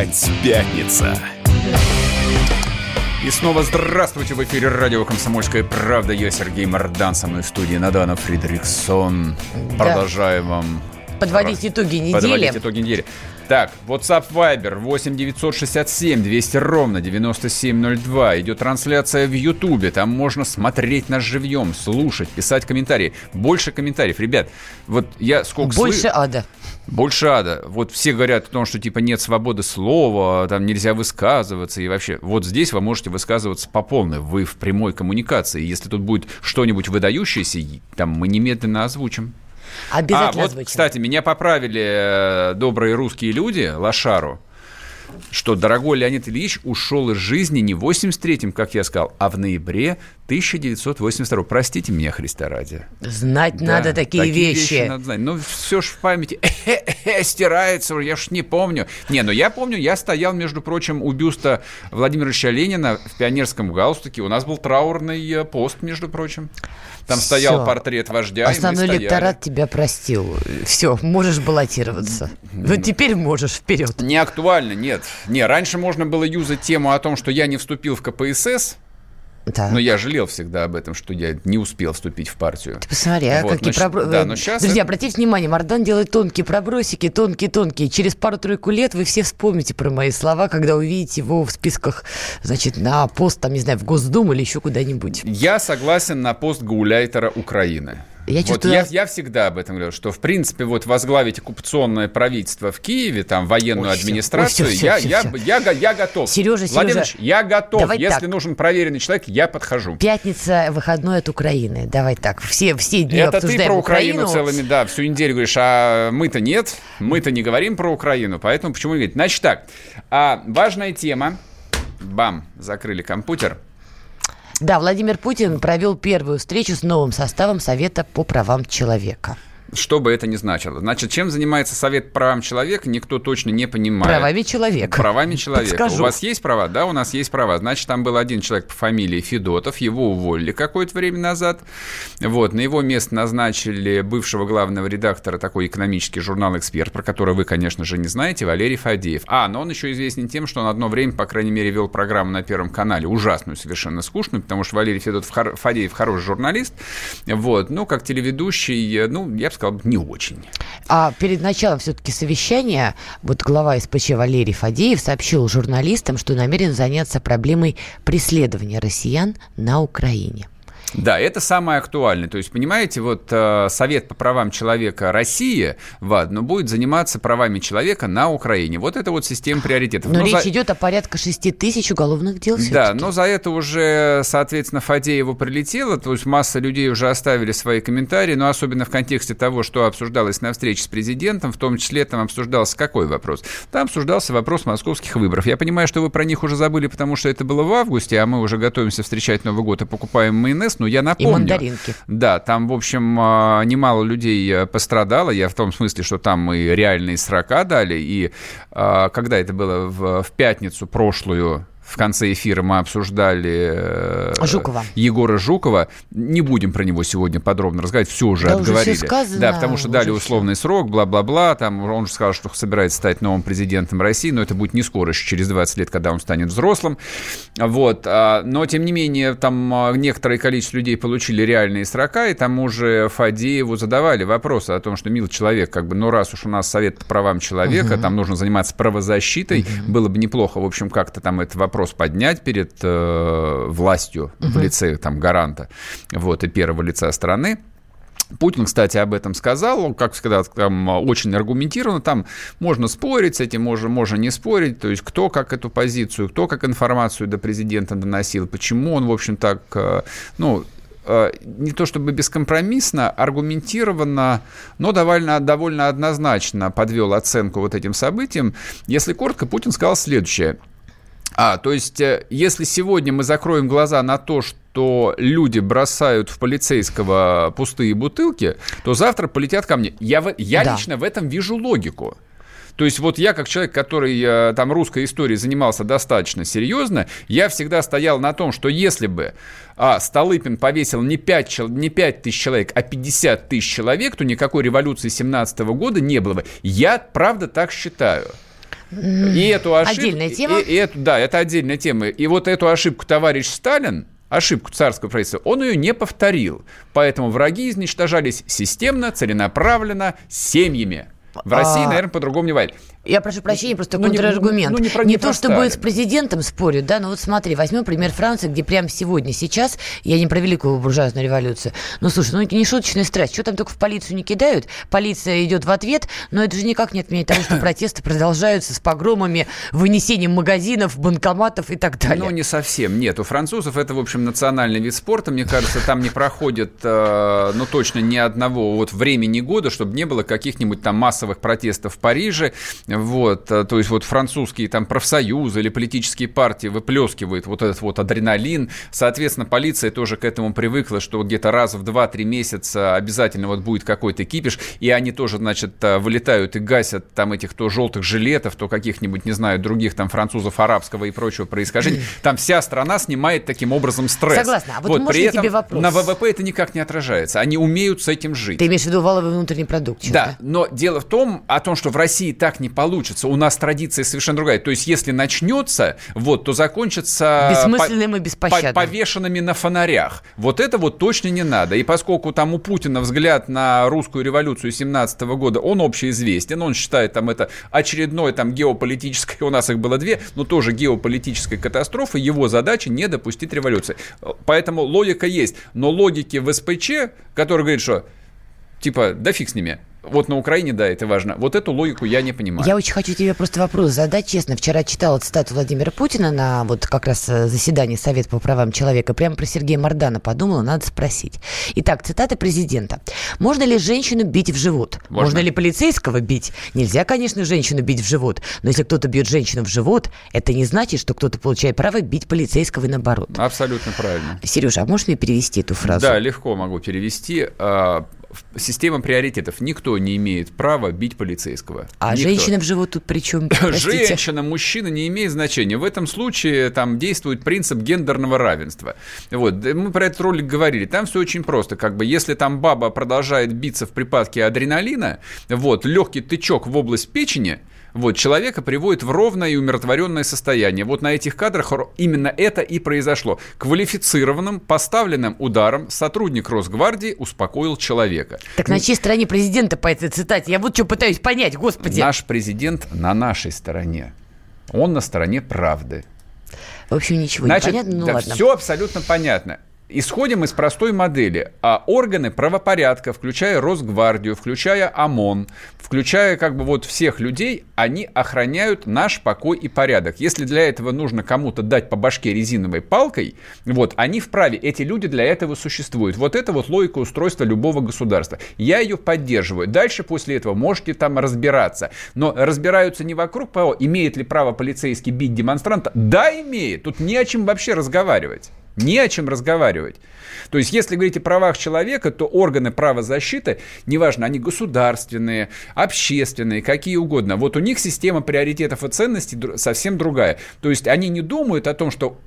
Опять пятница. И снова здравствуйте в эфире радио «Комсомольская правда». Я Сергей Мордан, со мной в студии Надана Фридрихсон. Да. Продолжаем вам... Подводить итоги недели. Подводить итоги недели. Так, WhatsApp Viber 8 967 200 ровно 9702. Идет трансляция в Ютубе. Там можно смотреть нас живьем, слушать, писать комментарии. Больше комментариев. Ребят, вот я сколько Больше слы... ада. Больше ада. Вот все говорят о том, что типа нет свободы слова, там нельзя высказываться и вообще. Вот здесь вы можете высказываться по полной. Вы в прямой коммуникации. Если тут будет что-нибудь выдающееся, там мы немедленно озвучим. Обязательно а, вот, кстати, меня поправили э, добрые русские люди, Лошару, что дорогой Леонид Ильич ушел из жизни не в 83-м, как я сказал, а в ноябре 1982 Простите меня, Христа ради. Знать да, надо такие, такие вещи. вещи надо знать. Ну, все ж в памяти стирается, я ж не помню. Не, ну я помню, я стоял, между прочим, у бюста Владимира Ильича Ленина в пионерском галстуке. У нас был траурный э, пост, между прочим. Там Все. стоял портрет вождя. Основной электорат тебя простил. Все, можешь баллотироваться. Вот теперь можешь вперед. Не актуально, нет. Не, раньше можно было юзать тему о том, что я не вступил в КПСС, да. Но я жалел всегда об этом, что я не успел вступить в партию. Ты посмотри, а вот, какие пробросики. Да, но сейчас Друзья, обратите внимание, Мардан делает тонкие пробросики, тонкие-тонкие. Через пару-тройку лет вы все вспомните про мои слова, когда увидите его в списках, значит, на пост, там, не знаю, в Госдуму или еще куда-нибудь. Я согласен на пост гауляйтера Украины. Я, вот я, я всегда об этом говорю, что в принципе вот возглавить оккупационное правительство в Киеве, там военную ой, администрацию, ой, все, я, все, я, все. Я, я, я готов. Сережа, Владимир Сережа, я готов. Давай Если так. нужен проверенный человек, я подхожу. Пятница, выходной от Украины. Давай так. Все, все дни Это ты про Украину, Украину целыми, да, всю неделю говоришь, а мы-то нет, мы-то не говорим про Украину, поэтому почему говорить? Значит так, а, важная тема. Бам, закрыли компьютер. Да, Владимир Путин провел первую встречу с новым составом Совета по правам человека. Что бы это ни значило. Значит, чем занимается Совет правам человека, никто точно не понимает. Правами человека. Правами человека. Подскажу. У вас есть права? Да, у нас есть права. Значит, там был один человек по фамилии Федотов, его уволили какое-то время назад. Вот, на его место назначили бывшего главного редактора такой экономический журнал «Эксперт», про который вы, конечно же, не знаете, Валерий Фадеев. А, но он еще известен тем, что он одно время, по крайней мере, вел программу на Первом канале, ужасную, совершенно скучную, потому что Валерий Федотов, Фадеев хороший журналист. Вот, ну, как телеведущий, ну, я бы сказал, не очень. А перед началом все-таки совещания вот глава СПЧ Валерий Фадеев сообщил журналистам, что намерен заняться проблемой преследования россиян на Украине. Да, это самое актуальное. То есть, понимаете, вот э, Совет по правам человека России, ВАД, ну, будет заниматься правами человека на Украине. Вот это вот система приоритетов. Но, но речь за... идет о порядка 6 тысяч уголовных дел Да, но за это уже, соответственно, Фадееву прилетело, то есть масса людей уже оставили свои комментарии, но особенно в контексте того, что обсуждалось на встрече с президентом, в том числе там обсуждался какой вопрос? Там обсуждался вопрос московских выборов. Я понимаю, что вы про них уже забыли, потому что это было в августе, а мы уже готовимся встречать Новый год и покупаем майонез, но я напомню. И мандаринки. Да, там, в общем, а, немало людей э, пострадало. Я в том смысле, что там мы реальные срока дали. И а, когда это было в, в пятницу прошлую, в конце эфира мы обсуждали э, Жукова. Егора Жукова. Не будем про него сегодня подробно разговаривать, все уже да, отговорили. Уже все сказано, да, потому что дали условный все. срок, бла-бла-бла. Там он же сказал, что собирается стать новым президентом России, но это будет не скоро, еще через 20 лет, когда он станет взрослым. Вот. А, но, тем не менее, там а, некоторое количество людей получили реальные срока, и тому же Фадееву задавали вопросы о том, что, мил человек, как бы, ну, раз уж у нас Совет по правам человека, угу. там нужно заниматься правозащитой, угу. было бы неплохо, в общем, как-то там этот вопрос вопрос поднять перед э, властью угу. в лице там гаранта вот, и первого лица страны. Путин, кстати, об этом сказал, как всегда, там очень аргументированно, там можно спорить с этим, можно, можно не спорить, то есть кто как эту позицию, кто как информацию до президента доносил, почему он, в общем, так, э, ну, э, не то чтобы бескомпромиссно, аргументированно, но довольно, довольно однозначно подвел оценку вот этим событиям. Если коротко, Путин сказал следующее – а, то есть, э, если сегодня мы закроем глаза на то, что люди бросают в полицейского пустые бутылки, то завтра полетят ко мне. Я, я да. лично в этом вижу логику. То есть вот я, как человек, который э, там русской историей занимался достаточно серьезно, я всегда стоял на том, что если бы а, Столыпин повесил не 5, не 5 тысяч человек, а 50 тысяч человек, то никакой революции 17 года не было бы. Я, правда, так считаю. И эту ошибку... Отдельная тема? И, и эту, да, это отдельная тема. И вот эту ошибку товарищ Сталин, ошибку царского правительства, он ее не повторил. Поэтому враги изничтожались системно, целенаправленно, семьями. В России, а... наверное, по-другому не бывает. Я прошу прощения, просто ну, контраргумент. Ну, не, ну, не, не то, чтобы с президентом спорю, да, но вот смотри, возьмем пример Франции, где прямо сегодня, сейчас, я не про великую буржуазную революцию, ну, слушай, ну, не шуточная страсть, что там только в полицию не кидают, полиция идет в ответ, но это же никак не отменяет того, что протесты продолжаются с погромами, вынесением магазинов, банкоматов и так далее. Ну, не совсем, нет, у французов это, в общем, национальный вид спорта, мне кажется, там не проходит, э, ну, точно ни одного вот времени года, чтобы не было каких-нибудь там массовых протестов в Париже, вот, э, то есть вот французские там профсоюзы или политические партии выплескивают вот этот вот адреналин. Соответственно, полиция тоже к этому привыкла, что где-то раз в 2-3 месяца обязательно вот будет какой-то кипиш, и они тоже, значит, э, вылетают и гасят там этих то желтых жилетов, то каких-нибудь, не знаю, других там французов арабского и прочего происхождения. Там вся страна снимает таким образом стресс. Согласна. А вот, вот при этом тебе вопрос? на ВВП это никак не отражается. Они умеют с этим жить. Ты имеешь в виду валовый внутренний продукт? Да, но дело в том, о том, что в России так не получится. У нас традиция совершенно другая. То есть, если начнется, вот, то закончится... Бессмысленным по, и беспощадным. Повешенными на фонарях. Вот это вот точно не надо. И поскольку там у Путина взгляд на русскую революцию 17 года, он общеизвестен, он считает там это очередной там геополитической, у нас их было две, но тоже геополитической катастрофы, его задача не допустить революции. Поэтому логика есть. Но логики в СПЧ, который говорит, что типа, да фиг с ними, вот на Украине, да, это важно. Вот эту логику я не понимаю. Я очень хочу тебе просто вопрос задать, честно. Вчера читала цитату Владимира Путина на вот как раз э, заседании Совета по правам человека. Прямо про Сергея Мордана подумала, надо спросить. Итак, цитата президента. Можно ли женщину бить в живот? Можно. Можно ли полицейского бить? Нельзя, конечно, женщину бить в живот. Но если кто-то бьет женщину в живот, это не значит, что кто-то получает право бить полицейского и наоборот. Абсолютно правильно. Сережа, а можешь мне перевести эту фразу? Да, легко могу перевести а, система приоритетов. Никто не имеет права бить полицейского. А Никто. женщина в живот тут при чем? Женщина, мужчина не имеет значения. В этом случае там действует принцип гендерного равенства. Вот. Мы про этот ролик говорили. Там все очень просто. Как бы, если там баба продолжает биться в припадке адреналина, вот, легкий тычок в область печени – вот, человека приводит в ровное и умиротворенное состояние. Вот на этих кадрах именно это и произошло. Квалифицированным, поставленным ударом сотрудник Росгвардии успокоил человека. Так на чьей стороне президента по этой цитате? Я вот что пытаюсь понять, господи. Наш президент на нашей стороне. Он на стороне правды. В общем, ничего Значит, не понятно, ну да, ладно. Все абсолютно понятно. Исходим из простой модели. А органы правопорядка, включая Росгвардию, включая ОМОН, включая как бы вот всех людей, они охраняют наш покой и порядок. Если для этого нужно кому-то дать по башке резиновой палкой, вот, они вправе, эти люди для этого существуют. Вот это вот логика устройства любого государства. Я ее поддерживаю. Дальше после этого можете там разбираться. Но разбираются не вокруг имеет ли право полицейский бить демонстранта. Да, имеет. Тут не о чем вообще разговаривать. Не о чем разговаривать. То есть, если говорить о правах человека, то органы правозащиты, неважно, они государственные, общественные, какие угодно, вот у них система приоритетов и ценностей совсем другая. То есть, они не думают о том, что,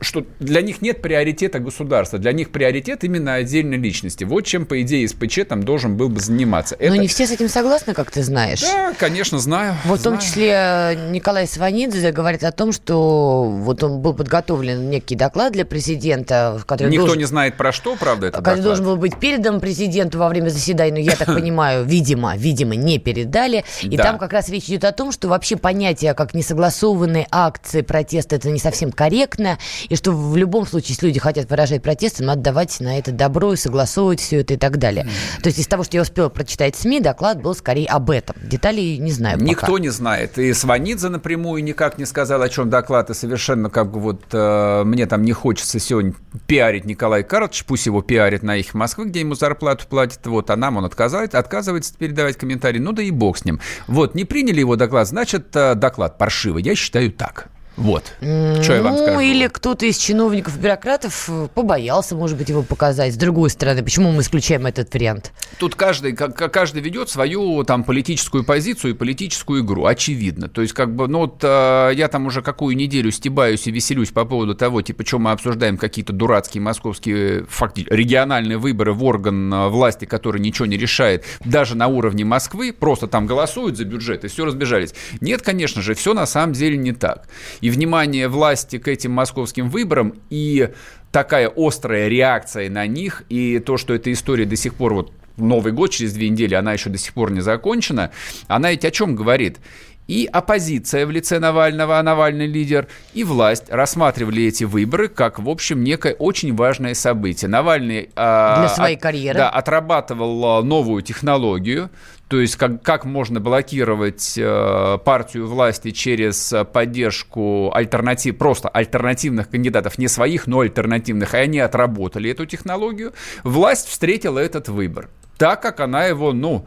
что для них нет приоритета государства, для них приоритет именно отдельной личности. Вот чем, по идее, СПЧ там должен был бы заниматься. Но Это... не все с этим согласны, как ты знаешь. Да, конечно, знаю. Вот знаю. в том числе э, Николай Сванидзе говорит о том, что вот он был подготовлен некий доклад для президента, в котором Никто должен... не знает про что, правда, это Который должен был быть передан президенту во время заседания, но я так понимаю, видимо, видимо, не передали. И да. там как раз речь идет о том, что вообще понятие как несогласованные акции протеста это не совсем корректно, и что в любом случае, если люди хотят выражать протесты, надо давать на это добро и согласовывать все это и так далее. Mm. То есть из того, что я успела прочитать СМИ, доклад был скорее об этом. Деталей не знаю Никто пока. не знает. И Сванидзе напрямую никак не сказал, о чем доклад, и совершенно как бы вот э, мне там не хочется сегодня пиарить Николай Карлович, пусть его пиарит на их Москвы, где ему зарплату платят, вот, а нам он отказывает, отказывается передавать комментарии, ну да и бог с ним. Вот, не приняли его доклад, значит, э, доклад паршивый, я считаю так. Вот. Что я вам скажу? Ну, или кто-то из чиновников, бюрократов побоялся, может быть, его показать. С другой стороны, почему мы исключаем этот вариант? Тут каждый, каждый ведет свою там политическую позицию и политическую игру, очевидно. То есть, как бы, ну вот э, я там уже какую неделю стебаюсь и веселюсь по поводу того, типа, что мы обсуждаем какие-то дурацкие московские фактически региональные выборы в орган э, власти, который ничего не решает, даже на уровне Москвы, просто там голосуют за бюджет и все разбежались. Нет, конечно же, все на самом деле не так и внимание власти к этим московским выборам, и такая острая реакция на них, и то, что эта история до сих пор вот Новый год через две недели, она еще до сих пор не закончена, она ведь о чем говорит? И оппозиция в лице Навального, а Навальный лидер, и власть рассматривали эти выборы как, в общем, некое очень важное событие. Навальный а, для своей от, карьеры да, отрабатывал новую технологию, то есть как, как можно блокировать э, партию власти через поддержку альтернатив, просто альтернативных кандидатов, не своих, но альтернативных, и они отработали эту технологию. Власть встретила этот выбор так, как она его, ну,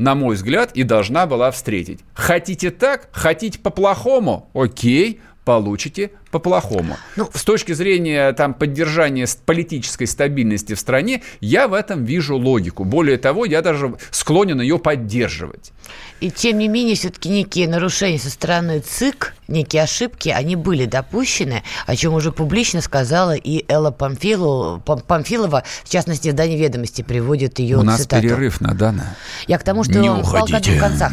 на мой взгляд, и должна была встретить. Хотите так, хотите по-плохому, окей, получите по-плохому. Ну, с точки зрения там, поддержания политической стабильности в стране, я в этом вижу логику. Более того, я даже склонен ее поддерживать. И тем не менее, все-таки некие нарушения со стороны ЦИК, некие ошибки, они были допущены, о чем уже публично сказала и Элла Памфилова, Памфилова в частности, в Дане ведомости приводит ее У нас цитату. перерыв на Дана. Я к тому, что не уходите. в концах.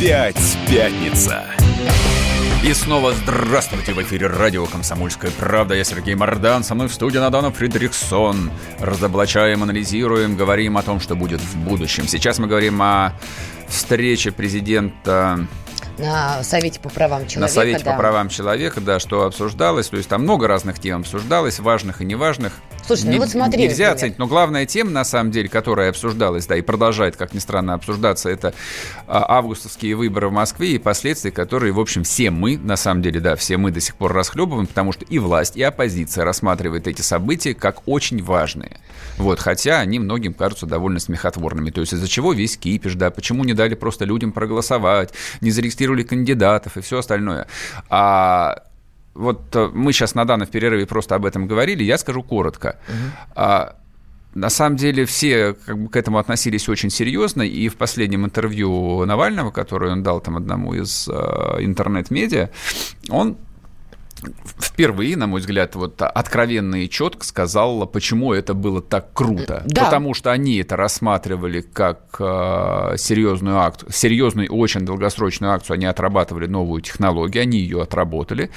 Опять пятница. И снова здравствуйте в эфире радио «Комсомольская правда». Я Сергей Мордан, со мной в студии Надана Фридриксон. Разоблачаем, анализируем, говорим о том, что будет в будущем. Сейчас мы говорим о встрече президента на Совете по правам человека. На Совете да. по правам человека, да, что обсуждалось. То есть там много разных тем обсуждалось, важных и неважных. Слушай, ну вот смотри. Нельзя например. оценить. Но главная тема, на самом деле, которая обсуждалась, да, и продолжает, как ни странно, обсуждаться, это а, августовские выборы в Москве и последствия, которые, в общем, все мы, на самом деле, да, все мы до сих пор расхлебываем, потому что и власть, и оппозиция рассматривают эти события как очень важные. Вот, хотя они многим кажутся довольно смехотворными. То есть из-за чего весь кипиш, да, почему не дали просто людям проголосовать, не зарегистрировали кандидатов и все остальное. А вот э, мы сейчас на данном перерыве просто об этом говорили, я скажу коротко. Угу. На самом деле все как бы, к этому относились очень серьезно, и в последнем интервью Навального, которое он дал там одному из э, интернет-медиа, он впервые, на мой взгляд, вот откровенно и четко сказал, почему это было так круто. Да. Потому что они это рассматривали как э, серьезную акцию, серьезную, очень долгосрочную акцию. Они отрабатывали новую технологию, они ее отработали.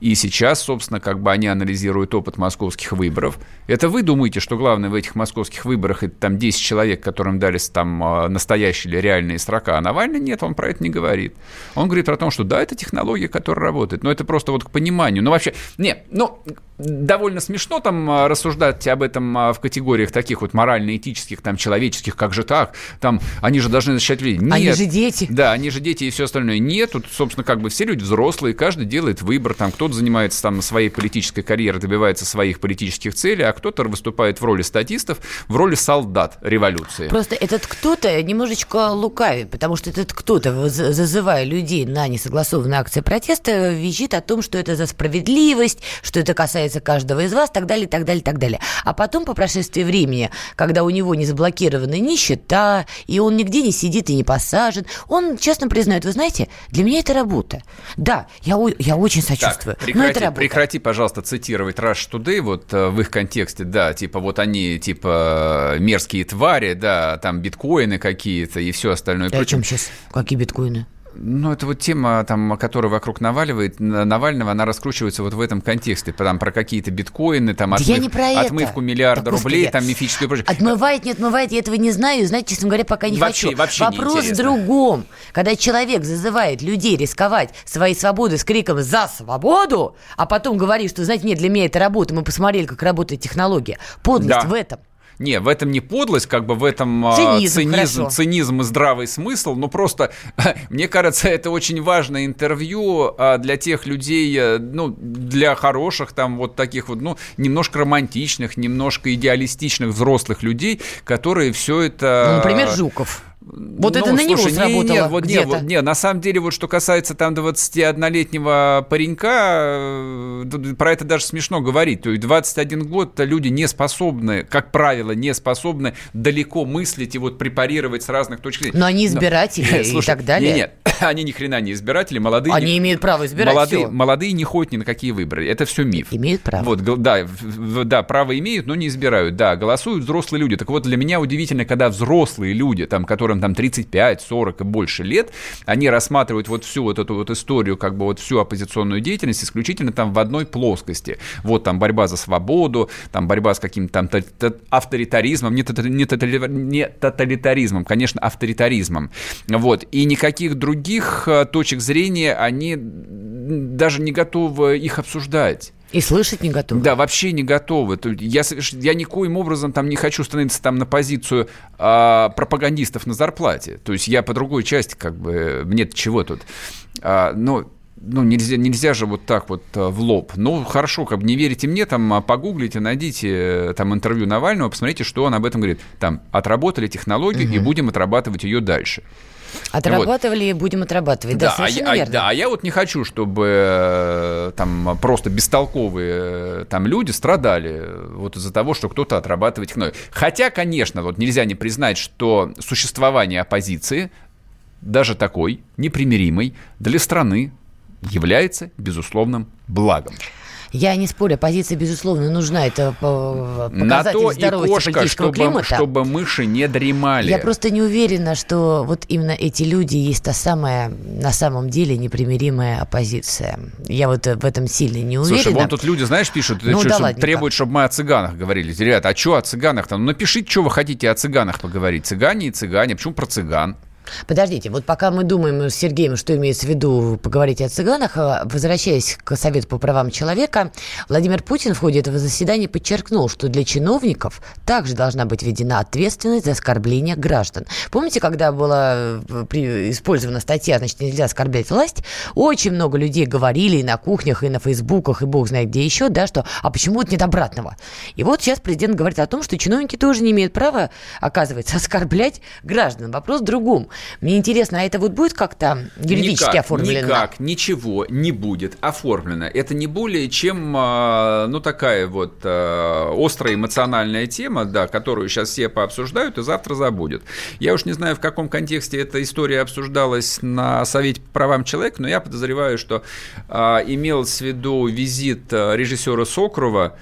И сейчас, собственно, как бы они анализируют опыт московских выборов. Это вы думаете, что главное в этих московских выборах это там 10 человек, которым дали там э, настоящие или реальные строка, а Навальный нет, он про это не говорит. Он говорит про то, что да, это технология, которая работает. Но это просто вот к пониманию пониманию. Ну, вообще, не, ну, довольно смешно там а, рассуждать об этом а, в категориях таких вот морально-этических, там, человеческих, как же так, там, они же должны защищать людей. Нет. Они же дети. Да, они же дети и все остальное. Нет, тут, собственно, как бы все люди взрослые, каждый делает выбор, там, кто-то занимается там своей политической карьерой, добивается своих политических целей, а кто-то выступает в роли статистов, в роли солдат революции. Просто этот кто-то немножечко лукавит, потому что этот кто-то, зазывая людей на несогласованные акции протеста, визжит о том, что это за справедливость, что это касается каждого из вас, так далее, так далее, так далее. А потом, по прошествии времени, когда у него не заблокированы ни счета, и он нигде не сидит и не посажен, он честно признает, вы знаете, для меня это работа. Да, я, я очень сочувствую, так, прекрати, но это работа. Прекрати, пожалуйста, цитировать Rush Today вот э, в их контексте, да, типа вот они, типа, мерзкие твари, да, там биткоины какие-то и все остальное. И о чем сейчас? Какие биткоины? Ну, это вот тема, там, которая вокруг наваливает, Навального, она раскручивается вот в этом контексте. Там, про какие-то биткоины, там, да отмыв, я не про отмывку это. миллиарда да, рублей, там, мифическую прочее. Отмывает, не отмывает, я этого не знаю, и, знаете, честно говоря, пока не вообще, хочу. Вообще Вопрос в другом. Когда человек зазывает людей рисковать своей свободой с криком «За свободу!», а потом говорит, что, знаете, нет, для меня это работа, мы посмотрели, как работает технология. Подлость да. в этом – не, в этом не подлость, как бы в этом а, цинизм, цинизм, цинизм и здравый смысл, но просто, мне кажется, это очень важное интервью а, для тех людей, э, ну, для хороших там вот таких вот, ну, немножко романтичных, немножко идеалистичных взрослых людей, которые все это... Ну, например, Жуков. Вот ну, это на слушай, него сработало нет, вот, нет, вот, нет, на самом деле, вот что касается там 21-летнего паренька, э, про это даже смешно говорить. То есть 21 год люди не способны, как правило, не способны далеко мыслить и вот препарировать с разных точек зрения. Но они избиратели Но, и слушай, так далее. Нет, нет, они ни хрена не избиратели, молодые. Они не, имеют право избирать молодые, все. молодые не ходят ни на какие выборы. Это все миф. Имеют право. Вот, да, да, право имеют, но не избирают. Да, голосуют взрослые люди. Так вот, для меня удивительно, когда взрослые люди, там, которым там 35, 40 и больше лет, они рассматривают вот всю вот эту вот историю, как бы вот всю оппозиционную деятельность исключительно там в одной плоскости. Вот там борьба за свободу, там борьба с каким-то там авторитаризмом, не, не тоталитаризмом, конечно, авторитаризмом. Вот. И никаких других э, точек зрения они даже не готовы их обсуждать. И слышать не готовы. Да, вообще не готовы. Я, я никоим образом там не хочу становиться там на позицию а, пропагандистов на зарплате. То есть я по другой части, как бы, мне чего тут. А, но ну, нельзя, нельзя же вот так вот а, в лоб. Ну, хорошо, как бы не верите мне, там, а, погуглите, найдите э, там интервью Навального, посмотрите, что он об этом говорит. Там, отработали технологию угу. и будем отрабатывать ее дальше. Отрабатывали вот. и будем отрабатывать. Да, да совершенно а, верно. Да, а я вот не хочу, чтобы э, там просто бестолковые э, там люди страдали вот из-за того, что кто-то отрабатывает технологию. Хотя, конечно, вот нельзя не признать, что существование оппозиции, даже такой, непримиримой, для страны является безусловным благом. Я не спорю, позиция, безусловно, нужна. Это показатель На то здоровья и кошка, чтобы, климата. чтобы мыши не дремали. Я просто не уверена, что вот именно эти люди есть та самая, на самом деле, непримиримая оппозиция. Я вот в этом сильно не уверена. Слушай, вон тут люди, знаешь, пишут, ну, что, да требуют, чтобы мы о цыганах говорили. Ребята, а что о цыганах-то? Ну, напишите, что вы хотите о цыганах поговорить. Цыгане и цыгане. Почему про цыган? Подождите, вот пока мы думаем с Сергеем, что имеется в виду поговорить о цыганах, а, возвращаясь к Совету по правам человека, Владимир Путин в ходе этого заседания подчеркнул, что для чиновников также должна быть введена ответственность за оскорбление граждан. Помните, когда была э, использована статья, значит, нельзя оскорблять власть, очень много людей говорили и на кухнях, и на фейсбуках, и бог знает где еще, да, что а почему это нет обратного? И вот сейчас президент говорит о том, что чиновники тоже не имеют права, оказывается, оскорблять граждан. Вопрос в другом. Мне интересно, а это вот будет как-то юридически никак, оформлено? Никак, ничего не будет оформлено. Это не более чем, а, ну, такая вот а, острая эмоциональная тема, да, которую сейчас все пообсуждают и завтра забудут. Я уж не знаю, в каком контексте эта история обсуждалась на Совете по правам человека, но я подозреваю, что а, имелось в виду визит режиссера Сокрова,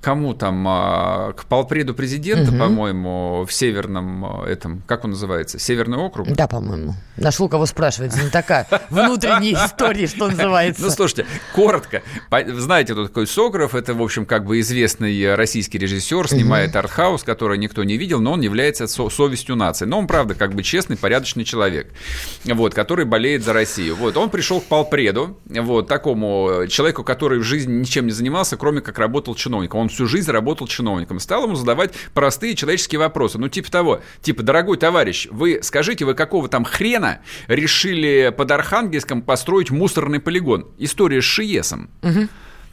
кому там, а, к полпреду президента, угу. по-моему, в северном а, этом, как он называется, Северный округ? Да, по-моему. Нашел кого спрашивать, не такая внутренняя история, что называется. Ну, слушайте, коротко. Знаете, кто такой Сокров? Это, в общем, как бы известный российский режиссер, снимает артхаус, который никто не видел, но он является совестью нации. Но он, правда, как бы честный, порядочный человек, вот, который болеет за Россию. Вот, он пришел к полпреду, вот, такому человеку, который в жизни ничем не занимался, кроме как работал чиновником. Он всю жизнь работал чиновником. Стал ему задавать простые человеческие вопросы. Ну, типа того, типа, дорогой товарищ, вы скажите, вы какого там хрена решили под Архангельском построить мусорный полигон? История с Шиесом. Угу.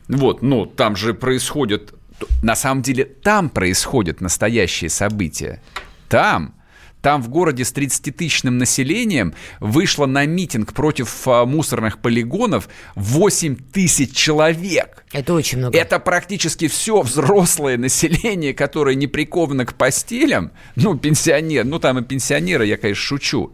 Вот, ну, там же происходит... На самом деле, там происходят настоящие события. Там там в городе с 30-тысячным населением вышло на митинг против а, мусорных полигонов 8 тысяч человек. Это очень много. Это практически все взрослое население, которое не приковано к постелям. Ну, пенсионер, ну там и пенсионеры, я, конечно, шучу.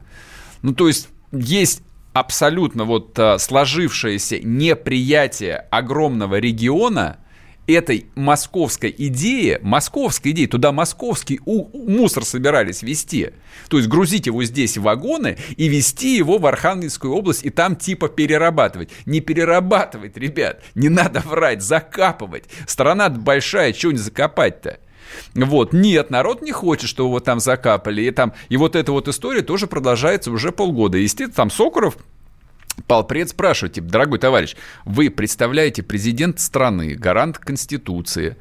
Ну, то есть есть абсолютно вот а, сложившееся неприятие огромного региона – этой московской идее, московской идее, туда московский мусор собирались везти. То есть грузить его здесь в вагоны и везти его в Архангельскую область и там типа перерабатывать. Не перерабатывать, ребят, не надо врать, закапывать. Страна большая, чего не закопать-то? Вот, нет, народ не хочет, чтобы его там закапали. И, там, и вот эта вот история тоже продолжается уже полгода. Естественно, там Сокуров Полпред спрашивает, типа, дорогой товарищ, вы представляете президент страны, гарант Конституции,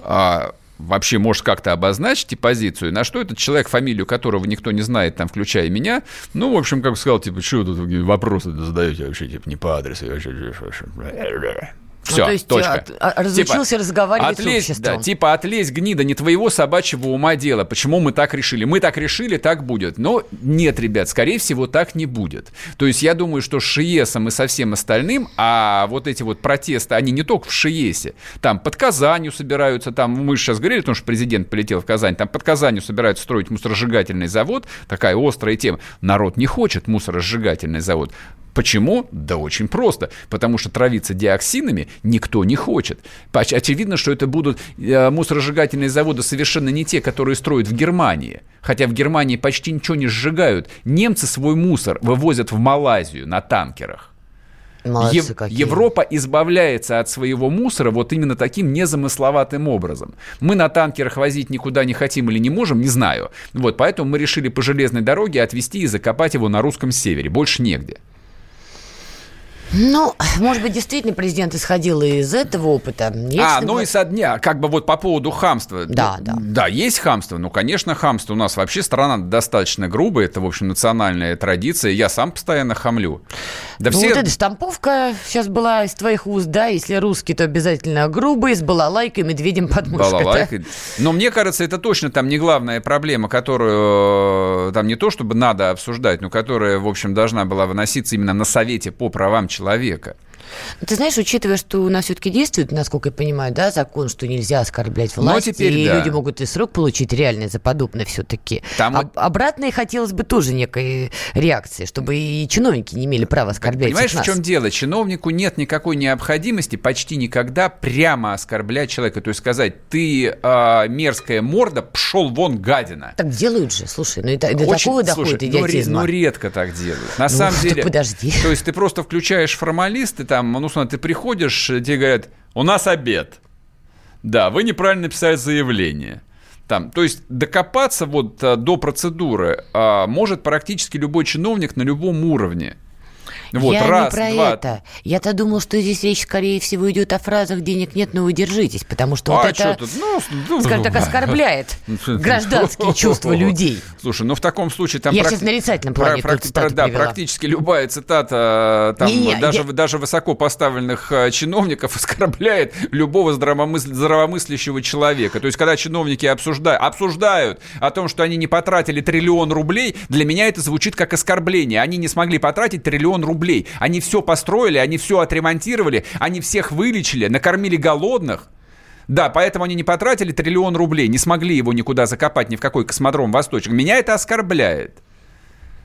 а, вообще, может, как-то обозначите позицию, на что этот человек, фамилию которого никто не знает, там, включая меня, ну, в общем, как сказал, типа, что тут вопросы задаете вообще, типа, не по адресу, все, ну, то есть точка. От, а, разучился типа, разговаривать отлезь, с обществом. Да, типа отлезь, гнида, не твоего собачьего ума дело. Почему мы так решили? Мы так решили, так будет. Но нет, ребят, скорее всего, так не будет. То есть я думаю, что с Шиесом и со всем остальным, а вот эти вот протесты, они не только в Шиесе. Там под Казанью собираются, там мы сейчас говорили, потому что президент полетел в Казань, там под Казанью собираются строить мусоросжигательный завод, такая острая тема. Народ не хочет мусоросжигательный завод. Почему? Да очень просто. Потому что травиться диоксинами никто не хочет. Очевидно, что это будут э, мусоросжигательные заводы совершенно не те, которые строят в Германии. Хотя в Германии почти ничего не сжигают. Немцы свой мусор вывозят в Малайзию на танкерах. Молодцы Ев- какие. Европа избавляется от своего мусора вот именно таким незамысловатым образом. Мы на танкерах возить никуда не хотим или не можем, не знаю. Вот, поэтому мы решили по железной дороге отвезти и закопать его на русском севере. Больше негде. Ну, может быть, действительно президент исходил из этого опыта. Есть а, ну и со дня, как бы вот по поводу хамства. Да, да. Да, есть хамство. Ну, конечно, хамство. У нас вообще страна достаточно грубая. Это, в общем, национальная традиция. Я сам постоянно хамлю. Да ну, все... вот эта штамповка сейчас была из твоих уст, да? Если русский, то обязательно грубый, с балалайкой, медведем под мышкой. Балалайкой. Да? Но мне кажется, это точно там не главная проблема, которую э, там не то, чтобы надо обсуждать, но которая, в общем, должна была выноситься именно на Совете по правам человека человека. Ты знаешь, учитывая, что у нас все-таки действует, насколько я понимаю, да, закон, что нельзя оскорблять власть, теперь, и да. люди могут и срок получить реальный за подобное все-таки. Там... А, обратно и хотелось бы тоже некой реакции, чтобы и чиновники не имели права оскорблять Понимаешь, в чем дело? Чиновнику нет никакой необходимости почти никогда прямо оскорблять человека. То есть сказать, ты э, мерзкая морда, пшел вон гадина. Так делают же, слушай, ну это, до Очень, такого доходит слушай, идиотизма. Ну, ну редко так делают. На ну, самом деле... подожди. То есть ты просто включаешь формалист, и там, ну, смотри, ты приходишь, тебе говорят, у нас обед. Да, вы неправильно написали заявление. Там, то есть докопаться вот а, до процедуры а, может практически любой чиновник на любом уровне. Вот, я раз, не про два. это. Я-то думал, что здесь речь, скорее всего, идет о фразах «денег нет, но удержитесь», потому что а вот это, тут? Ну, ну, скажем так, оскорбляет гражданские чувства людей. Слушай, ну в таком случае там... Я практи... сейчас в нарицательном плане про, про, Да, практически любая цитата там, не, не, даже, я... даже высоко поставленных э, чиновников оскорбляет любого здравомысл... здравомыслящего человека. То есть, когда чиновники обсуждают, обсуждают о том, что они не потратили триллион рублей, для меня это звучит как оскорбление. Они не смогли потратить триллион рублей рублей. Они все построили, они все отремонтировали, они всех вылечили, накормили голодных. Да, поэтому они не потратили триллион рублей, не смогли его никуда закопать, ни в какой космодром восточный. Меня это оскорбляет.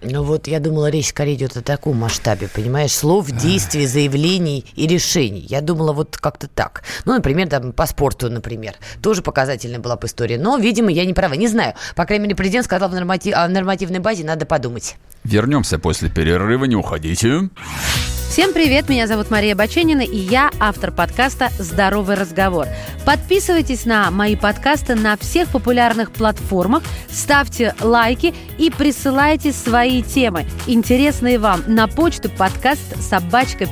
Ну вот я думала, речь скорее идет о таком масштабе, понимаешь, слов, действий, заявлений и решений. Я думала вот как-то так. Ну, например, там по спорту, например. Тоже показательная была бы история. Но, видимо, я не права. Не знаю. По крайней мере, президент сказал, в норматив... о нормативной базе надо подумать. Вернемся после перерыва, не уходите. Всем привет, меня зовут Мария Баченина, и я автор подкаста «Здоровый разговор». Подписывайтесь на мои подкасты на всех популярных платформах, ставьте лайки и присылайте свои темы, интересные вам, на почту подкаст собачка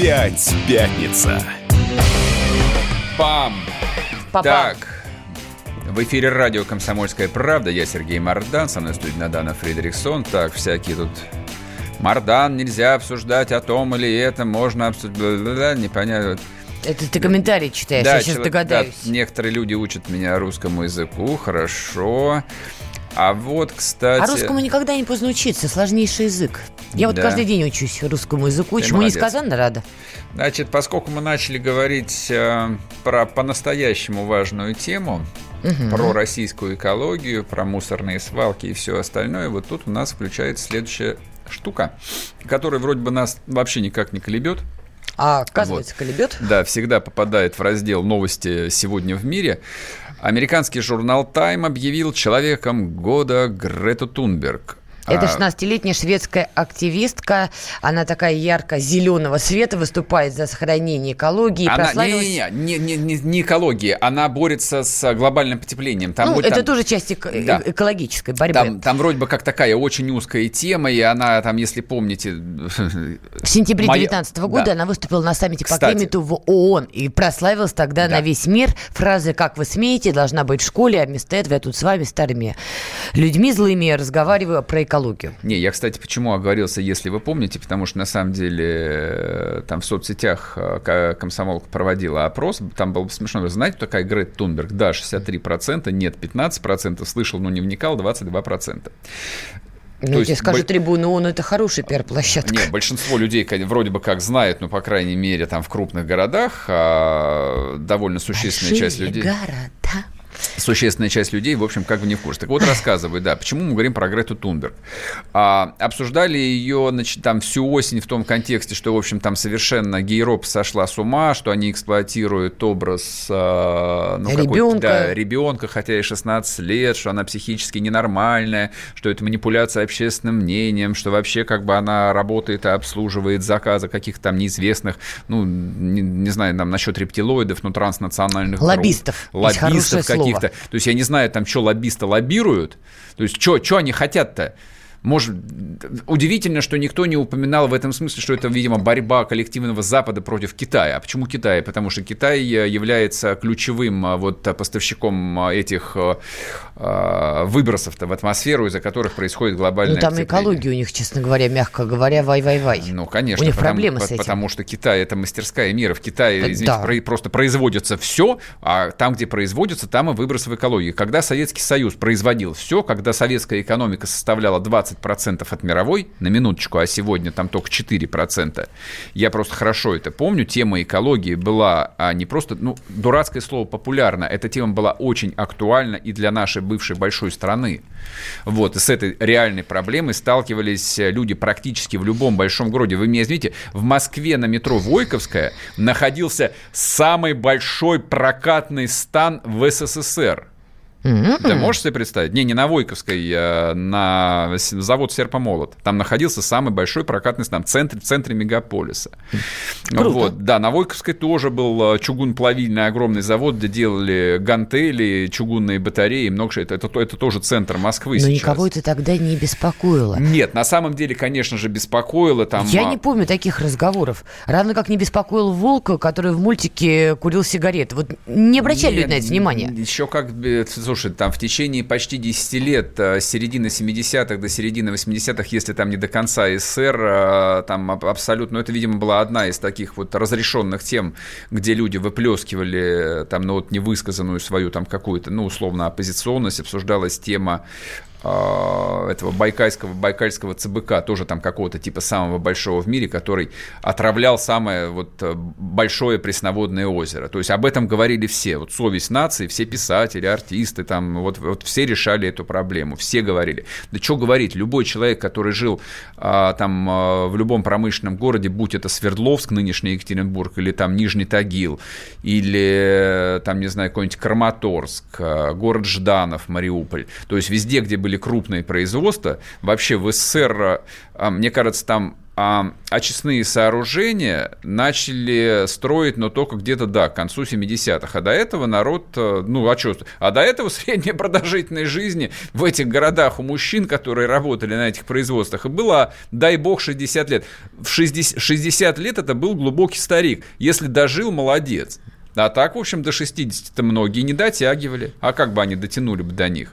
Опять пятница. Пам! Папа. Так, в эфире радио «Комсомольская правда». Я Сергей Мардан, со мной студия Надана Фредериксон. Так, всякие тут... Мардан, нельзя обсуждать о том или это, можно обсуждать... Непонятно. Это ты комментарий читаешь, да, я сейчас человек, догадаюсь. Да, некоторые люди учат меня русскому языку, хорошо. А вот, кстати... А русскому никогда не поздно учиться, сложнейший язык. Я вот да. каждый день учусь русскому языку, Ты чему молодец. несказанно рада. Значит, поскольку мы начали говорить э, про по-настоящему важную тему, угу. про российскую экологию, про мусорные свалки и все остальное, вот тут у нас включается следующая штука, которая вроде бы нас вообще никак не колебет. А оказывается, вот. колебет? Да, всегда попадает в раздел «Новости сегодня в мире». Американский журнал «Тайм» объявил человеком года Грету Тунберг. Это 16-летняя а. шведская активистка. Она такая ярко-зеленого цвета, выступает за сохранение экологии. Она, прославилась... не, не, не, не, не экологии, она борется с глобальным потеплением. Там, ну, это там... тоже часть эко- да. экологической борьбы. Там, там вроде бы как такая очень узкая тема, и она там, если помните... В сентябре 2019 Моя... года да. она выступила на саммите Кстати. по климату в ООН и прославилась тогда да. на весь мир фразы «Как вы смеете?» должна быть в школе, а вместо этого я тут с вами старыми людьми злыми разговариваю про экологию экологию. Не, я, кстати, почему оговорился, если вы помните, потому что на самом деле э, там в соцсетях э, комсомолка проводила опрос, там было смешно, вы знаете, такая Грет Тунберг? Да, 63%, нет, 15%, слышал, но не вникал, 22%. Ну, я тебе скажу, бо... трибуна ООН – это хорошая пиар-площадка. Нет, большинство людей вроде бы как знает, ну, по крайней мере, там в крупных городах, а довольно существенная Большие часть людей... города существенная часть людей, в общем, как бы не в курсе. Так вот, рассказывай, да, почему мы говорим про Грету Тунберг. А, обсуждали ее, значит, там всю осень в том контексте, что, в общем, там совершенно гейроп сошла с ума, что они эксплуатируют образ а, ну, ребенка. Да, ребенка, хотя и 16 лет, что она психически ненормальная, что это манипуляция общественным мнением, что вообще как бы она работает и обслуживает заказы каких-то там неизвестных, ну, не, не знаю, там насчет рептилоидов, но транснациональных лоббистов. Групп, лоббистов каких каких-то. То есть я не знаю, там, что лоббисты лоббируют. То есть что они хотят-то? Может, удивительно, что никто не упоминал в этом смысле, что это, видимо, борьба коллективного Запада против Китая. А почему Китай? Потому что Китай э, является ключевым э, вот поставщиком э, этих выбросов-то в атмосферу, из-за которых происходит глобальное Ну, там экология у них, честно говоря, мягко говоря, вай-вай-вай. Ну, конечно. У них потому, проблемы с этим. Потому что Китай – это мастерская мира. В Китае, извините, да. про, просто производится все, а там, где производится, там и выбросы в экологии. Когда Советский Союз производил все, когда советская экономика составляла 20 20% от мировой, на минуточку, а сегодня там только 4%. Я просто хорошо это помню. Тема экологии была а не просто, ну, дурацкое слово популярно. Эта тема была очень актуальна и для нашей бывшей большой страны. Вот, и с этой реальной проблемой сталкивались люди практически в любом большом городе. Вы меня извините, в Москве на метро Войковская находился самый большой прокатный стан в СССР. Mm-hmm. Ты можешь себе представить? Не, не на Войковской, а на завод Серпомолот. Там находился самый большой прокатный стан в центре, в центре мегаполиса. Круто. Вот, да, на Войковской тоже был а, чугун-плавильный огромный завод, где делали гантели, чугунные батареи, много. Это, это, это тоже центр Москвы Но сейчас. никого это тогда не беспокоило. Нет, на самом деле, конечно же, беспокоило. Там... Я не помню таких разговоров. Равно как не беспокоил Волка, который в мультике курил сигареты. Вот не обращали люди на это внимания. Еще как слушай, там в течение почти 10 лет, э, с середины 70-х до середины 80-х, если там не до конца СССР, э, там абсолютно, ну, это, видимо, была одна из таких вот разрешенных тем, где люди выплескивали э, там, ну, вот невысказанную свою там какую-то, ну, условно, оппозиционность, обсуждалась тема этого байкальского, байкальского ЦБК, тоже там какого-то типа самого большого в мире, который отравлял самое вот э, большое пресноводное озеро. То есть об этом говорили все. Вот совесть нации, все писатели, артисты, там вот, вот все решали эту проблему, все говорили. Да что говорить, любой человек, который жил а, там а, в любом промышленном городе, будь это Свердловск, нынешний Екатеринбург, или там Нижний Тагил, или там, не знаю, какой-нибудь Краматорск, а, город Жданов, Мариуполь, то есть везде, где были были крупные производства. Вообще в СССР, а, мне кажется, там а очистные сооружения начали строить, но только где-то, да, к концу 70-х. А до этого народ, э, ну, а что? А до этого средняя продолжительность жизни в этих городах у мужчин, которые работали на этих производствах, была, дай бог, 60 лет. В 60, 60 лет это был глубокий старик. Если дожил, молодец. А так, в общем, до 60-то многие не дотягивали. А как бы они дотянули бы до них?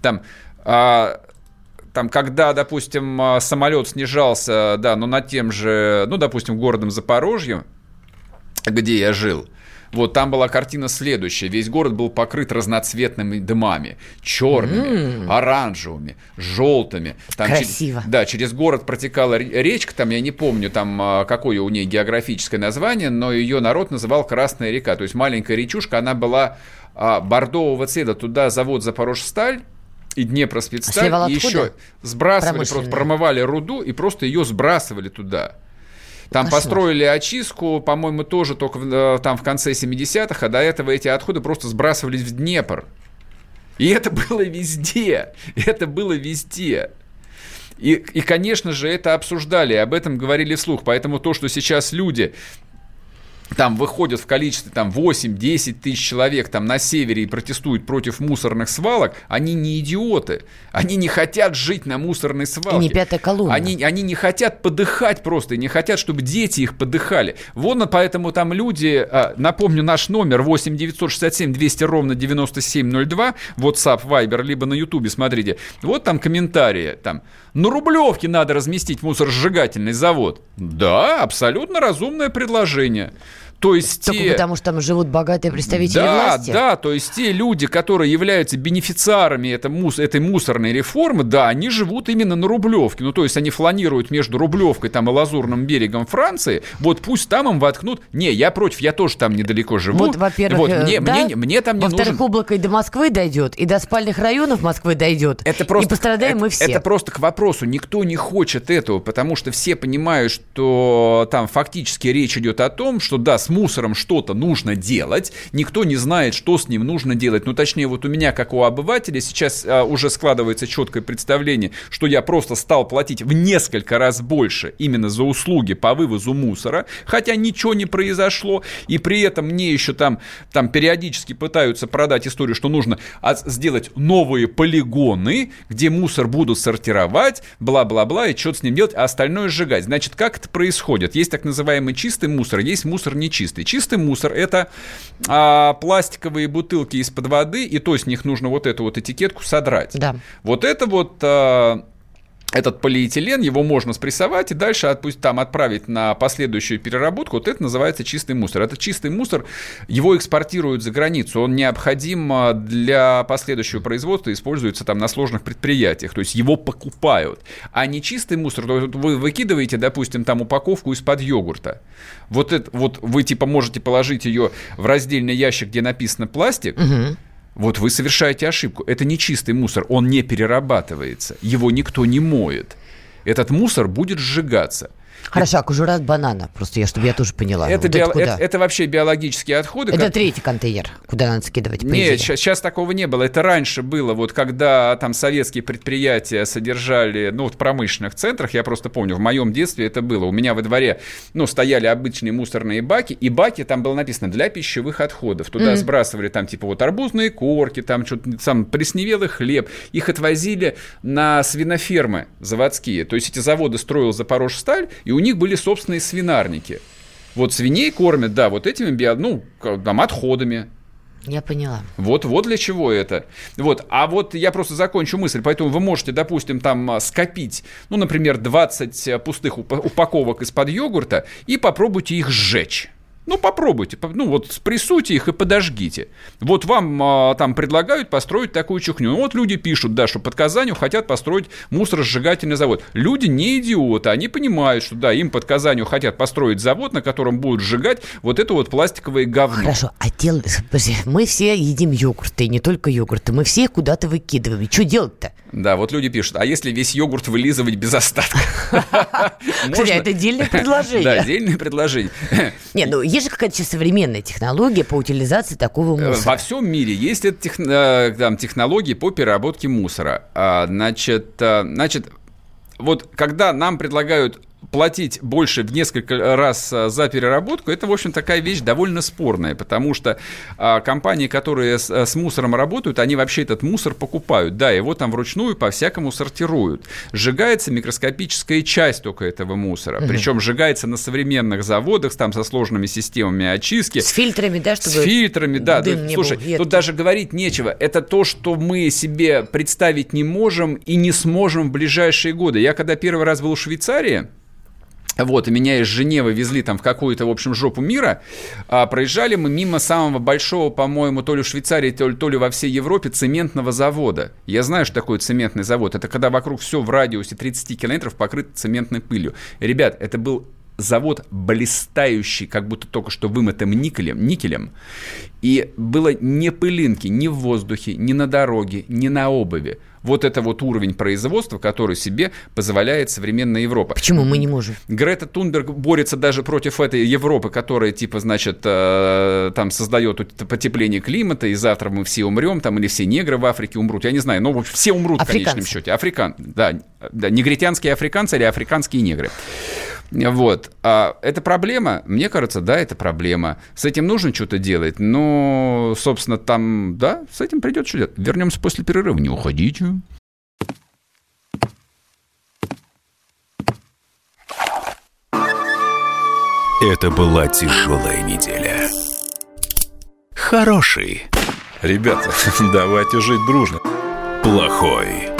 Там а, там, когда, допустим, а, самолет снижался, да, но над тем же, ну, допустим, городом Запорожье, где я жил, Вот там была картина следующая. Весь город был покрыт разноцветными дымами. Черными, mm. оранжевыми, желтыми. Там Красиво. Через, да, через город протекала речка, там я не помню, там а, какое у нее географическое название, но ее народ называл Красная река. То есть маленькая речушка, она была а, бордового цвета. Туда завод Запорожсталь и Днепроспецсталь, а и еще сбрасывали, просто промывали руду и просто ее сбрасывали туда. Там Кошмар. построили очистку, по-моему, тоже только э, там в конце 70-х, а до этого эти отходы просто сбрасывались в Днепр. И это было везде. Это было везде. И, и, конечно же, это обсуждали, об этом говорили вслух. Поэтому то, что сейчас люди там выходят в количестве там 8-10 тысяч человек там на севере и протестуют против мусорных свалок, они не идиоты. Они не хотят жить на мусорной свалке. И не пятая колонна. Они, они не хотят подыхать просто, и не хотят, чтобы дети их подыхали. Вон поэтому там люди, а, напомню, наш номер 8 967 200 ровно 9702, WhatsApp, Viber, либо на YouTube, смотрите. Вот там комментарии, там, на Рублевке надо разместить мусоросжигательный завод. Да, абсолютно разумное предложение. То есть Только те... потому, что там живут богатые представители да, власти? Да, то есть те люди, которые являются бенефициарами этой, мус... этой мусорной реформы, да, они живут именно на Рублевке. Ну, то есть они фланируют между Рублевкой там, и Лазурным берегом Франции. Вот пусть там им воткнут... Не, я против, я тоже там недалеко живу. Вот, во-первых, вот, мне, да? мне, мне там не Во-вторых, нужен... облако и до Москвы дойдет, и до спальных районов Москвы дойдет. Это просто, и пострадаем это, мы все. Это просто к вопросу. Никто не хочет этого, потому что все понимают, что там фактически речь идет о том, что да, с мусором что-то нужно делать, никто не знает, что с ним нужно делать. Ну, точнее, вот у меня, как у обывателя, сейчас а, уже складывается четкое представление, что я просто стал платить в несколько раз больше именно за услуги по вывозу мусора, хотя ничего не произошло, и при этом мне еще там, там периодически пытаются продать историю, что нужно сделать новые полигоны, где мусор будут сортировать, бла-бла-бла, и что-то с ним делать, а остальное сжигать. Значит, как это происходит? Есть так называемый чистый мусор, есть мусор нечистый. Чистый мусор мусор, это а, пластиковые бутылки из-под воды, и то с них нужно вот эту вот этикетку содрать. Да. Вот это вот а, этот полиэтилен, его можно спрессовать и дальше отпусть, там отправить на последующую переработку. Вот это называется чистый мусор. Это чистый мусор, его экспортируют за границу. Он необходим а, для последующего производства, используется там на сложных предприятиях. То есть его покупают. А не чистый мусор, то вы выкидываете, допустим, там упаковку из-под йогурта. Вот, это, вот вы типа можете положить ее в раздельный ящик, где написано пластик, угу вот вы совершаете ошибку. Это не чистый мусор, он не перерабатывается, его никто не моет. Этот мусор будет сжигаться. Хорошо, а кожура от банана, просто я, чтобы я тоже поняла. Это, вот био... это, это, это вообще биологические отходы. Это как... третий контейнер, куда надо скидывать. Нет, сейчас, сейчас такого не было. Это раньше было, вот когда там советские предприятия содержали, ну, в промышленных центрах, я просто помню, в моем детстве это было. У меня во дворе, ну, стояли обычные мусорные баки, и баки там было написано для пищевых отходов. Туда mm-hmm. сбрасывали там типа вот арбузные корки, там что-то, там пресневелый хлеб. Их отвозили на свинофермы заводские. То есть эти заводы строил Запорожсталь, и у них были собственные свинарники. Вот свиней кормят, да, вот этими био, ну, там, отходами. Я поняла. Вот, вот для чего это. Вот, а вот я просто закончу мысль. Поэтому вы можете, допустим, там а, скопить, ну, например, 20 пустых упаковок из-под йогурта и попробуйте их сжечь. Ну, попробуйте, ну вот спрессуйте их и подожгите. Вот вам а, там предлагают построить такую чухню. Ну, вот люди пишут, да, что под Казанью хотят построить мусоросжигательный завод. Люди не идиоты, они понимают, что да, им под Казанью хотят построить завод, на котором будут сжигать вот это вот пластиковое говно. Хорошо, а дел... мы все едим йогурты, и не только йогурты, мы все куда-то выкидываем. И что делать-то? Да, вот люди пишут, а если весь йогурт вылизывать без остатка? Кстати, это отдельное предложение. Да, отдельное предложение. Не, ну есть же какая-то современная технология по утилизации такого э, мусора. Во всем мире есть э, там, технологии по переработке мусора. А, значит, э, значит, вот когда нам предлагают платить больше в несколько раз а, за переработку, это, в общем, такая вещь довольно спорная, потому что а, компании, которые с, с мусором работают, они вообще этот мусор покупают. Да, его там вручную по-всякому сортируют. Сжигается микроскопическая часть только этого мусора. Угу. Причем сжигается на современных заводах, там со сложными системами очистки. С фильтрами, да, чтобы С фильтрами, да. Дым да слушай, был тут даже говорить нечего. Это то, что мы себе представить не можем и не сможем в ближайшие годы. Я когда первый раз был в Швейцарии, вот, и меня из Женевы везли там в какую-то, в общем, жопу мира. А, проезжали мы мимо самого большого, по-моему, то ли в Швейцарии, то ли, то ли во всей Европе цементного завода. Я знаю, что такое цементный завод. Это когда вокруг все в радиусе 30 километров покрыто цементной пылью. Ребят, это был завод блистающий, как будто только что вымытым никелем, никелем. И было не пылинки ни в воздухе, ни на дороге, ни на обуви. Вот это вот уровень производства, который себе позволяет современная Европа. Почему мы не можем? Грета Тунберг борется даже против этой Европы, которая, типа, значит, э, там создает потепление климата, и завтра мы все умрем, там, или все негры в Африке умрут. Я не знаю, но все умрут африканцы. в конечном счете. Африкан, да, да, негритянские африканцы или африканские негры. Вот. А это проблема? Мне кажется, да, это проблема. С этим нужно что-то делать, но, собственно, там, да, с этим придется что-то. Вернемся после перерыва, не уходите. Это была тяжелая неделя. Хороший. Ребята, давайте жить дружно. Плохой.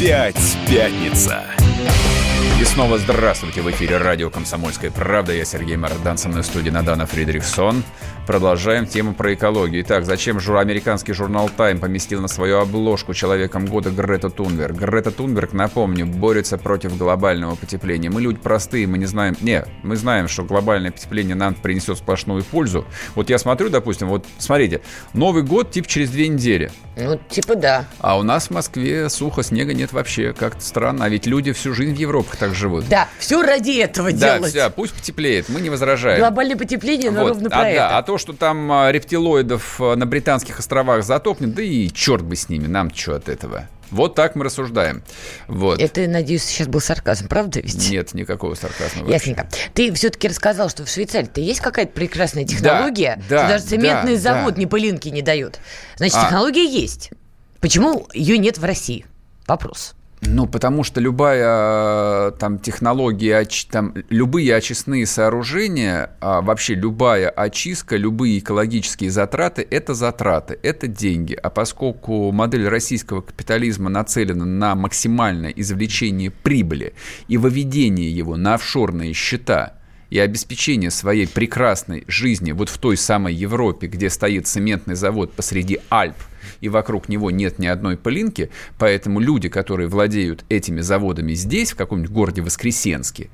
Опять пятница. И снова здравствуйте. В эфире радио «Комсомольская правда». Я Сергей Мардан, со мной в студии Надана Фридрихсон. Продолжаем тему про экологию. Итак, зачем жур... американский журнал «Тайм» поместил на свою обложку человеком года Грета Тунберг? Грета Тунберг, напомню, борется против глобального потепления. Мы люди простые, мы не знаем... Не, мы знаем, что глобальное потепление нам принесет сплошную пользу. Вот я смотрю, допустим, вот смотрите, Новый год типа через две недели. Ну, типа да. А у нас в Москве сухо, снега нет вообще. Как-то странно. А ведь люди всю жизнь в Европах так живут. Да, все ради этого да, делать. Да, пусть потеплеет, мы не возражаем. Глобальное потепление, но вот. ровно про а, это. Да, а то, что там а, рептилоидов а, на Британских островах затопнет, да и черт бы с ними, нам что от этого. Вот так мы рассуждаем. Вот. Это, надеюсь, сейчас был сарказм, правда ведь? Нет, никакого сарказма. Вообще. Ясненько. Ты все-таки рассказал, что в Швейцарии-то есть какая-то прекрасная технология, да, да, даже цементный да, завод да. ни пылинки не дает. Значит, а... технология есть. Почему ее нет в России? Вопрос. Ну, потому что любая там технология, там, любые очистные сооружения, а вообще любая очистка, любые экологические затраты – это затраты, это деньги. А поскольку модель российского капитализма нацелена на максимальное извлечение прибыли и выведение его на офшорные счета – и обеспечение своей прекрасной жизни вот в той самой Европе, где стоит цементный завод посреди Альп, и вокруг него нет ни одной пылинки, поэтому люди, которые владеют этими заводами здесь, в каком-нибудь городе Воскресенске,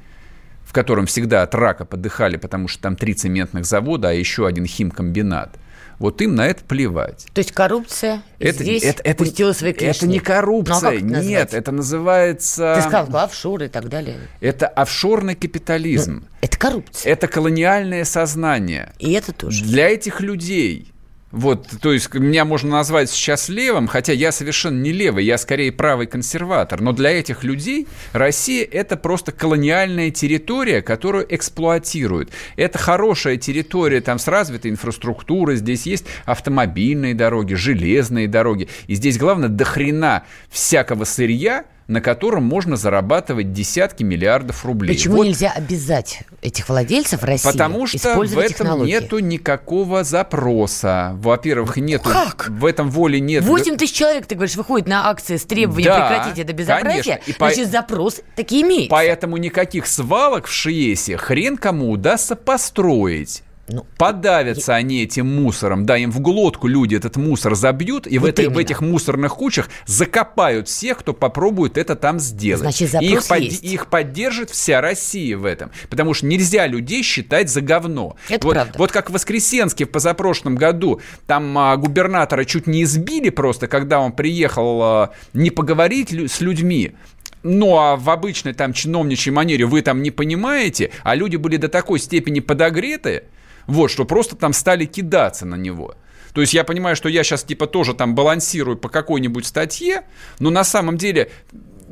в котором всегда от рака подыхали, потому что там три цементных завода, а еще один химкомбинат – вот им на это плевать. То есть коррупция это, здесь это, это, пустила свои клешни? Это не коррупция, ну, а это нет, это называется... Ты сказал, офшоры и так далее. Это офшорный капитализм. Ну, это коррупция. Это колониальное сознание. И это тоже. Для этих людей вот, то есть меня можно назвать сейчас левым, хотя я совершенно не левый, я скорее правый консерватор. Но для этих людей Россия – это просто колониальная территория, которую эксплуатируют. Это хорошая территория там с развитой инфраструктурой, здесь есть автомобильные дороги, железные дороги. И здесь главное до хрена всякого сырья – на котором можно зарабатывать десятки миллиардов рублей. Почему вот. нельзя обязать этих владельцев России Потому что в этом технологии? нету никакого запроса. Во-первых, нету... Как? В этом воле нет... 8 тысяч человек, ты говоришь, выходит на акции с требованием да, прекратить это безобразие, конечно. И значит, по... запрос таки имеется. Поэтому никаких свалок в Шиесе хрен кому удастся построить. Ну, Подавятся я... они этим мусором, да, им в глотку люди этот мусор забьют, и вот в, это, в этих мусорных кучах закопают всех, кто попробует это там сделать. Значит, запрос и их, под... их поддержит вся Россия в этом, потому что нельзя людей считать за говно. Это вот, правда. Вот как в Воскресенске в позапрошлом году, там а, губернатора чуть не избили просто, когда он приехал а, не поговорить с людьми, ну, а в обычной там чиновничьей манере вы там не понимаете, а люди были до такой степени подогреты, вот, что просто там стали кидаться на него. То есть я понимаю, что я сейчас типа тоже там балансирую по какой-нибудь статье, но на самом деле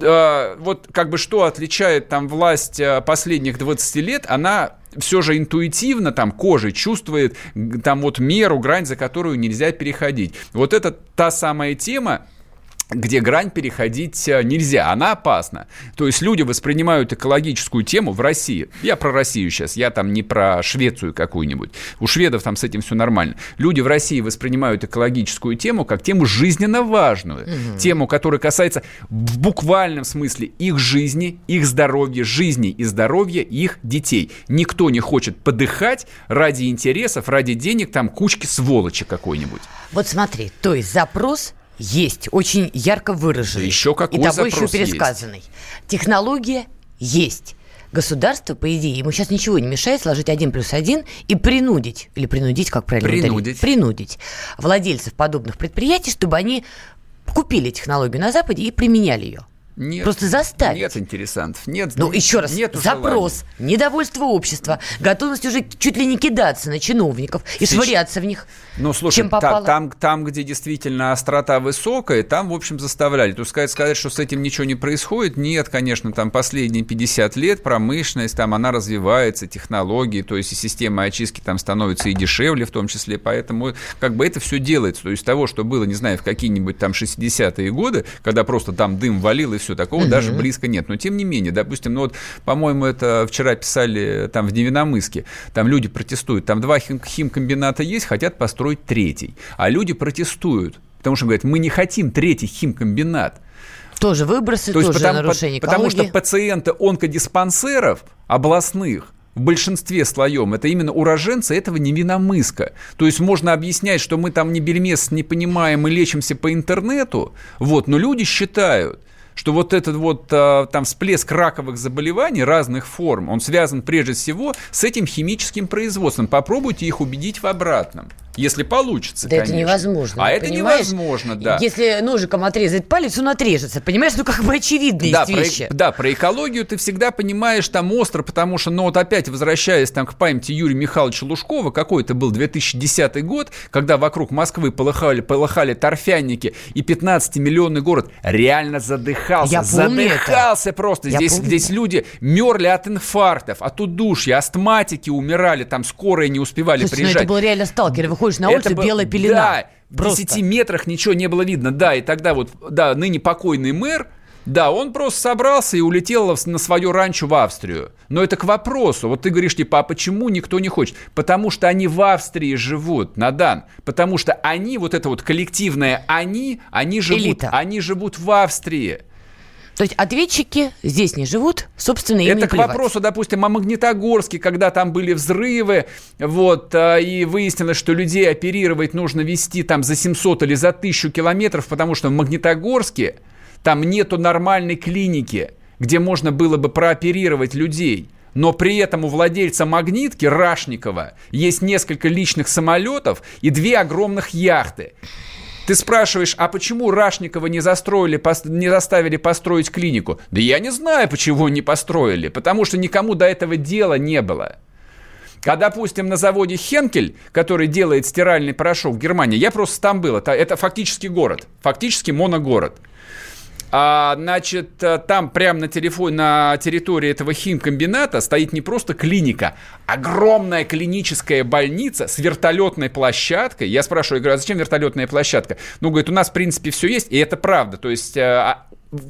э, вот как бы что отличает там власть э, последних 20 лет, она все же интуитивно там кожей чувствует там вот меру, грань, за которую нельзя переходить. Вот это та самая тема, где грань переходить э, нельзя, она опасна. То есть люди воспринимают экологическую тему в России. Я про Россию сейчас, я там не про Швецию какую-нибудь. У шведов там с этим все нормально. Люди в России воспринимают экологическую тему как тему жизненно важную. Угу. Тему, которая касается в буквальном смысле их жизни, их здоровья, жизни и здоровья их детей. Никто не хочет подыхать ради интересов, ради денег, там кучки сволочи какой-нибудь. Вот смотри, то есть запрос есть, очень ярко выраженный. Да еще какой И тобой еще пересказанный. Есть. Технология есть. Государство, по идее, ему сейчас ничего не мешает сложить один плюс один и принудить, или принудить, как правильно принудить. принудить владельцев подобных предприятий, чтобы они купили технологию на Западе и применяли ее. Нет. Просто заставить. Нет интересантов. Нет. Ну, еще раз. Нет запрос, желания. недовольство общества, готовность уже чуть ли не кидаться на чиновников и Сейчас... швыряться в них. Ну, слушай, чем попало. Та, там, там, где действительно острота высокая, там, в общем, заставляли. То сказать, сказать, что с этим ничего не происходит, нет, конечно, там последние 50 лет промышленность, там она развивается, технологии, то есть и система очистки там становится и дешевле в том числе, поэтому как бы это все делается. То есть того, что было, не знаю, в какие-нибудь там 60-е годы, когда просто там дым валил и все, такого угу. даже близко нет. Но тем не менее, допустим, ну вот, по-моему, это вчера писали там в Невиномыске, там люди протестуют, там два хим химкомбината есть, хотят построить третий. А люди протестуют, потому что говорят, мы не хотим третий химкомбинат. Тоже выбросы, То тоже есть потому, нарушение Потому что пациенты онкодиспансеров областных в большинстве слоем это именно уроженцы этого Невиномыска. То есть можно объяснять, что мы там не бельмес не понимаем и лечимся по интернету, вот, но люди считают, что вот этот вот а, там всплеск раковых заболеваний разных форм, он связан прежде всего с этим химическим производством. Попробуйте их убедить в обратном. Если получится, Да конечно. это невозможно. А это понимаешь? невозможно, да. Если ножиком отрезать палец, он отрежется. Понимаешь, ну как бы очевидные да, про, вещи. Да, про экологию ты всегда понимаешь там остро, потому что, ну вот опять возвращаясь там к памяти Юрия Михайловича Лужкова, какой это был 2010 год, когда вокруг Москвы полыхали, полыхали торфяники, и 15-миллионный город реально задыхался. Я задыхался это. просто. Я здесь, здесь люди мерли от инфарктов, от удушья, астматики умирали, там скорые не успевали Слушайте, приезжать. Ну это был реально сталкер выходишь на улицу, это белая пелена. Да, Просто. в 10 метрах ничего не было видно. Да, и тогда вот, да, ныне покойный мэр, да, он просто собрался и улетел на свое ранчо в Австрию. Но это к вопросу. Вот ты говоришь, типа, а почему никто не хочет? Потому что они в Австрии живут, Надан. Потому что они, вот это вот коллективное они, они живут, Элита. они живут в Австрии. То есть ответчики здесь не живут, собственно, им Это к плевать. вопросу, допустим, о Магнитогорске, когда там были взрывы, вот, а, и выяснилось, что людей оперировать нужно вести там за 700 или за 1000 километров, потому что в Магнитогорске там нету нормальной клиники, где можно было бы прооперировать людей. Но при этом у владельца магнитки Рашникова есть несколько личных самолетов и две огромных яхты. Ты спрашиваешь, а почему Рашникова не застроили, не заставили построить клинику? Да я не знаю, почему не построили, потому что никому до этого дела не было. А, допустим, на заводе Хенкель, который делает стиральный порошок в Германии, я просто там был, это, это фактически город, фактически моногород. А, значит, э, там прямо на, телефон, на территории этого химкомбината стоит не просто клиника, огромная клиническая больница с вертолетной площадкой. Я спрашиваю, я говорю, а зачем вертолетная площадка? Ну, говорит, у нас, в принципе, все есть, и это правда. То есть э, а,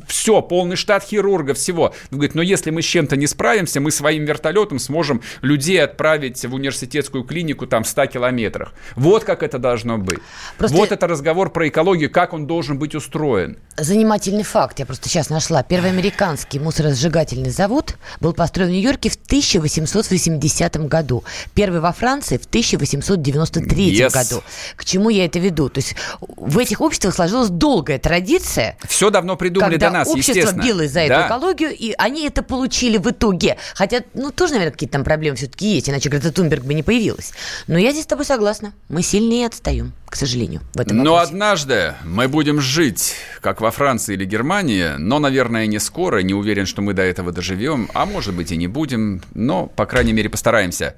все, полный штат хирургов, всего. Он говорит, но если мы с чем-то не справимся, мы своим вертолетом сможем людей отправить в университетскую клинику там в 100 километрах. Вот как это должно быть. Просто... Вот это разговор про экологию, как он должен быть устроен. Занимательный факт, я просто сейчас нашла. Первый американский мусоросжигательный завод был построен в Нью-Йорке в 1880 году. Первый во Франции в 1893 yes. году. К чему я это веду? То есть в этих обществах сложилась долгая традиция. Все давно придумали когда до нас, общество билось за да. эту экологию, и они это получили в итоге. Хотя, ну, тоже, наверное, какие-то там проблемы все-таки есть, иначе Грета Тунберг бы не появилась. Но я здесь с тобой согласна. Мы сильнее отстаем, к сожалению, в этом Но однажды мы будем жить, как во Франции или Германии, но, наверное, не скоро. Не уверен, что мы до этого доживем, а может быть и не будем, но, по крайней мере, постараемся.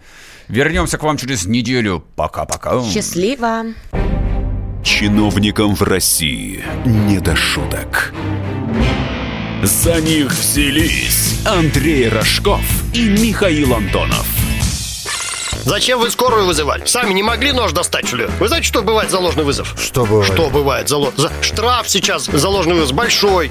Вернемся к вам через неделю. Пока-пока. Счастливо. Чиновникам в России не до шуток. За них взялись Андрей Рожков и Михаил Антонов. Зачем вы скорую вызывали? Сами не могли нож достать, что ли? Вы знаете, что бывает за ложный вызов? Что бывает? Что бывает за, за... Штраф сейчас за ложный вызов большой.